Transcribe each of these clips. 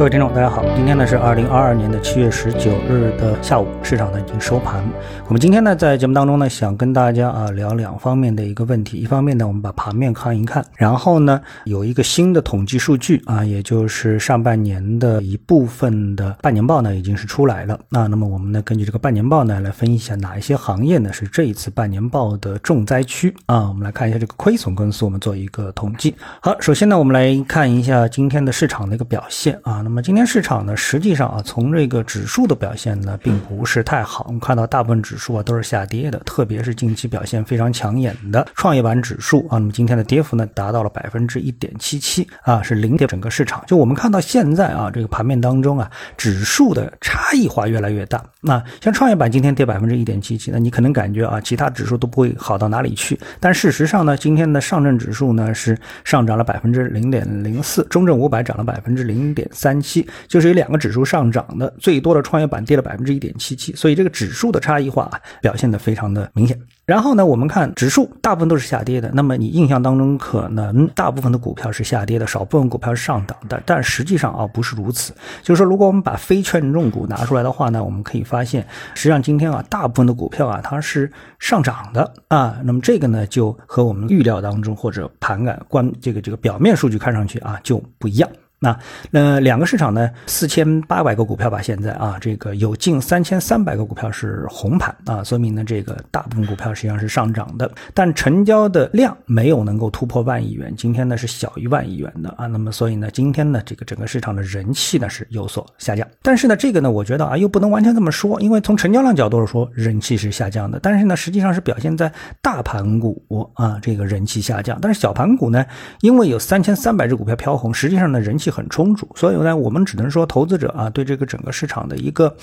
各位听众，大家好，今天呢是二零二二年的七月十九日的下午，市场呢已经收盘。我们今天呢在节目当中呢，想跟大家啊聊两方面的一个问题。一方面呢，我们把盘面看一看，然后呢有一个新的统计数据啊，也就是上半年的一部分的半年报呢已经是出来了。那那么我们呢根据这个半年报呢来分析一下哪一些行业呢是这一次半年报的重灾区啊。我们来看一下这个亏损公司，我们做一个统计。好，首先呢我们来看一下今天的市场的一个表现啊。那么今天市场呢，实际上啊，从这个指数的表现呢，并不是太好。我们看到大部分指数啊都是下跌的，特别是近期表现非常抢眼的创业板指数啊，那么今天的跌幅呢达到了百分之一点七七啊，是领跌整个市场。就我们看到现在啊，这个盘面当中啊，指数的差异化越来越大。那像创业板今天跌百分之一点七七，那你可能感觉啊，其他指数都不会好到哪里去。但事实上呢，今天的上证指数呢是上涨了百分之零点零四，中证五百涨了百分之零点三七。就是有两个指数上涨的，最多的创业板跌了百分之一点七七，所以这个指数的差异化表现的非常的明显。然后呢，我们看指数大部分都是下跌的，那么你印象当中可能大部分的股票是下跌的，少部分股票是上涨的，但实际上啊不是如此。就是说，如果我们把非权重股拿出来的话呢，我们可以发现，实际上今天啊大部分的股票啊它是上涨的啊，那么这个呢就和我们预料当中或者盘感观这个这个表面数据看上去啊就不一样。那那两个市场呢？四千八百个股票吧，现在啊，这个有近三千三百个股票是红盘啊，说明呢这个大部分股票实际上是上涨的，但成交的量没有能够突破万亿元，今天呢是小于万亿元的啊，那么所以呢今天呢这个整个市场的人气呢是有所下降，但是呢这个呢我觉得啊又不能完全这么说，因为从成交量角度说人气是下降的，但是呢实际上是表现在大盘股啊这个人气下降，但是小盘股呢因为有三千三百只股票飘红，实际上呢人气。很充足，所以呢，我们只能说投资者啊，对这个整个市场的一个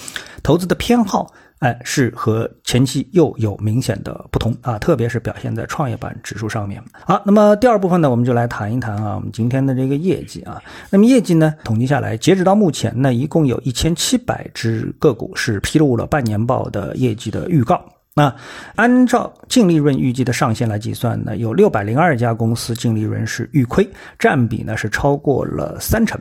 投资的偏好，哎，是和前期又有明显的不同啊，特别是表现在创业板指数上面。好，那么第二部分呢，我们就来谈一谈啊，我们今天的这个业绩啊。那么业绩呢，统计下来，截止到目前呢，一共有一千七百只个股是披露了半年报的业绩的预告。那按照净利润预计的上限来计算呢，有六百零二家公司净利润是预亏，占比呢是超过了三成。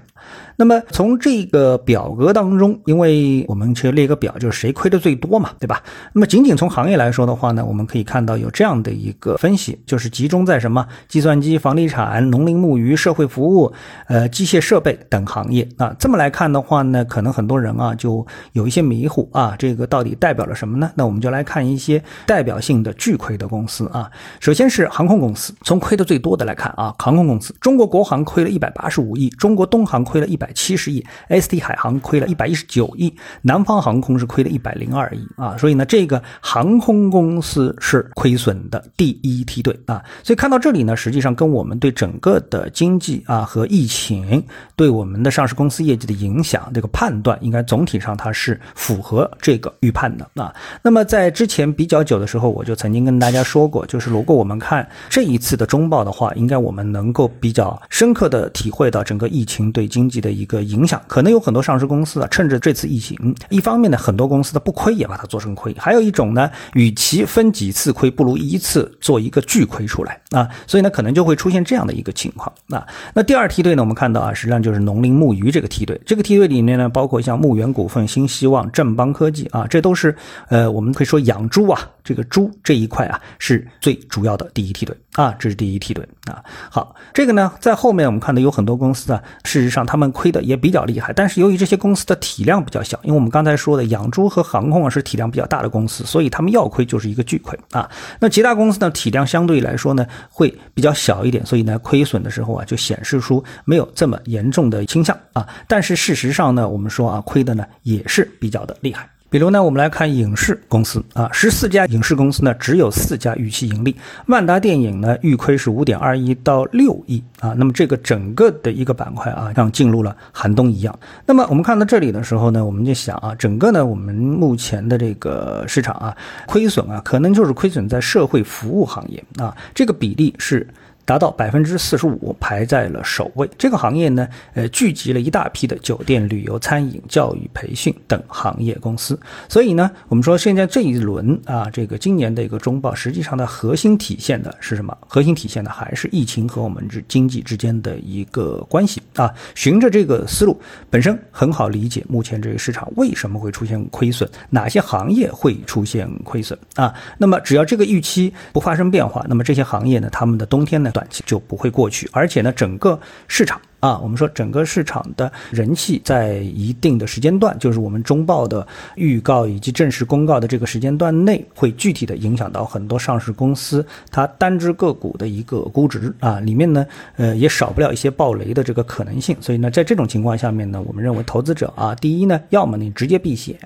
那么从这个表格当中，因为我们去列个表，就是谁亏的最多嘛，对吧？那么仅仅从行业来说的话呢，我们可以看到有这样的一个分析，就是集中在什么计算机、房地产、农林牧渔、社会服务、呃机械设备等行业啊。这么来看的话呢，可能很多人啊就有一些迷糊啊，这个到底代表了什么呢？那我们就来看一些代表性的巨亏的公司啊。首先是航空公司，从亏的最多的来看啊，航空公司，中国国航亏了一百八十五亿，中国东航亏了一百。七十亿，ST 海航亏了一百一十九亿，南方航空是亏了一百零二亿啊，所以呢，这个航空公司是亏损的第一梯队啊。所以看到这里呢，实际上跟我们对整个的经济啊和疫情对我们的上市公司业绩的影响这个判断，应该总体上它是符合这个预判的啊。那么在之前比较久的时候，我就曾经跟大家说过，就是如果我们看这一次的中报的话，应该我们能够比较深刻的体会到整个疫情对经济的。一个影响，可能有很多上市公司啊，趁着这次疫情，一方面呢，很多公司的不亏也把它做成亏；还有一种呢，与其分几次亏，不如一次做一个巨亏出来啊。所以呢，可能就会出现这样的一个情况啊。那第二梯队呢，我们看到啊，实际上就是农林牧渔这个梯队。这个梯队里面呢，包括像牧原股份、新希望、正邦科技啊，这都是呃，我们可以说养猪啊，这个猪这一块啊，是最主要的第一梯队啊，这是第一梯队啊。好，这个呢，在后面我们看到有很多公司啊，事实上他们亏。亏的也比较厉害，但是由于这些公司的体量比较小，因为我们刚才说的养猪和航空啊是体量比较大的公司，所以他们要亏就是一个巨亏啊。那其他公司呢体量相对来说呢会比较小一点，所以呢亏损的时候啊就显示出没有这么严重的倾向啊。但是事实上呢，我们说啊亏的呢也是比较的厉害。比如呢，我们来看影视公司啊，十四家影视公司呢，只有四家预期盈利。万达电影呢，预亏是五点二亿到六亿啊。那么这个整个的一个板块啊，像进入了寒冬一样。那么我们看到这里的时候呢，我们就想啊，整个呢，我们目前的这个市场啊，亏损啊，可能就是亏损在社会服务行业啊，这个比例是。达到百分之四十五，排在了首位。这个行业呢，呃，聚集了一大批的酒店、旅游、餐饮、教育、培训等行业公司。所以呢，我们说现在这一轮啊，这个今年的一个中报，实际上的核心体现的是什么？核心体现的还是疫情和我们之经济之间的一个关系啊。循着这个思路，本身很好理解，目前这个市场为什么会出现亏损，哪些行业会出现亏损啊？那么只要这个预期不发生变化，那么这些行业呢，他们的冬天呢，短期就不会过去，而且呢，整个市场。啊，我们说整个市场的人气在一定的时间段，就是我们中报的预告以及正式公告的这个时间段内，会具体的影响到很多上市公司它单只个股的一个估值啊，里面呢，呃，也少不了一些暴雷的这个可能性。所以呢，在这种情况下面呢，我们认为投资者啊，第一呢，要么你直接避险，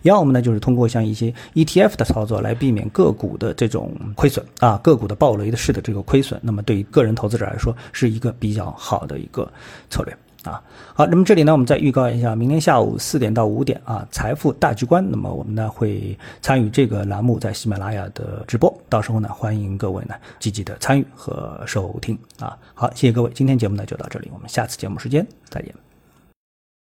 要么呢就是通过像一些 ETF 的操作来避免个股的这种亏损啊，个股的暴雷的式的这个亏损。那么对于个人投资者来说，是一个比较好的一个。策略啊，好，那么这里呢，我们再预告一下，明天下午四点到五点啊，财富大局观，那么我们呢会参与这个栏目在喜马拉雅的直播，到时候呢，欢迎各位呢积极的参与和收听啊。好，谢谢各位，今天节目呢就到这里，我们下次节目时间再见。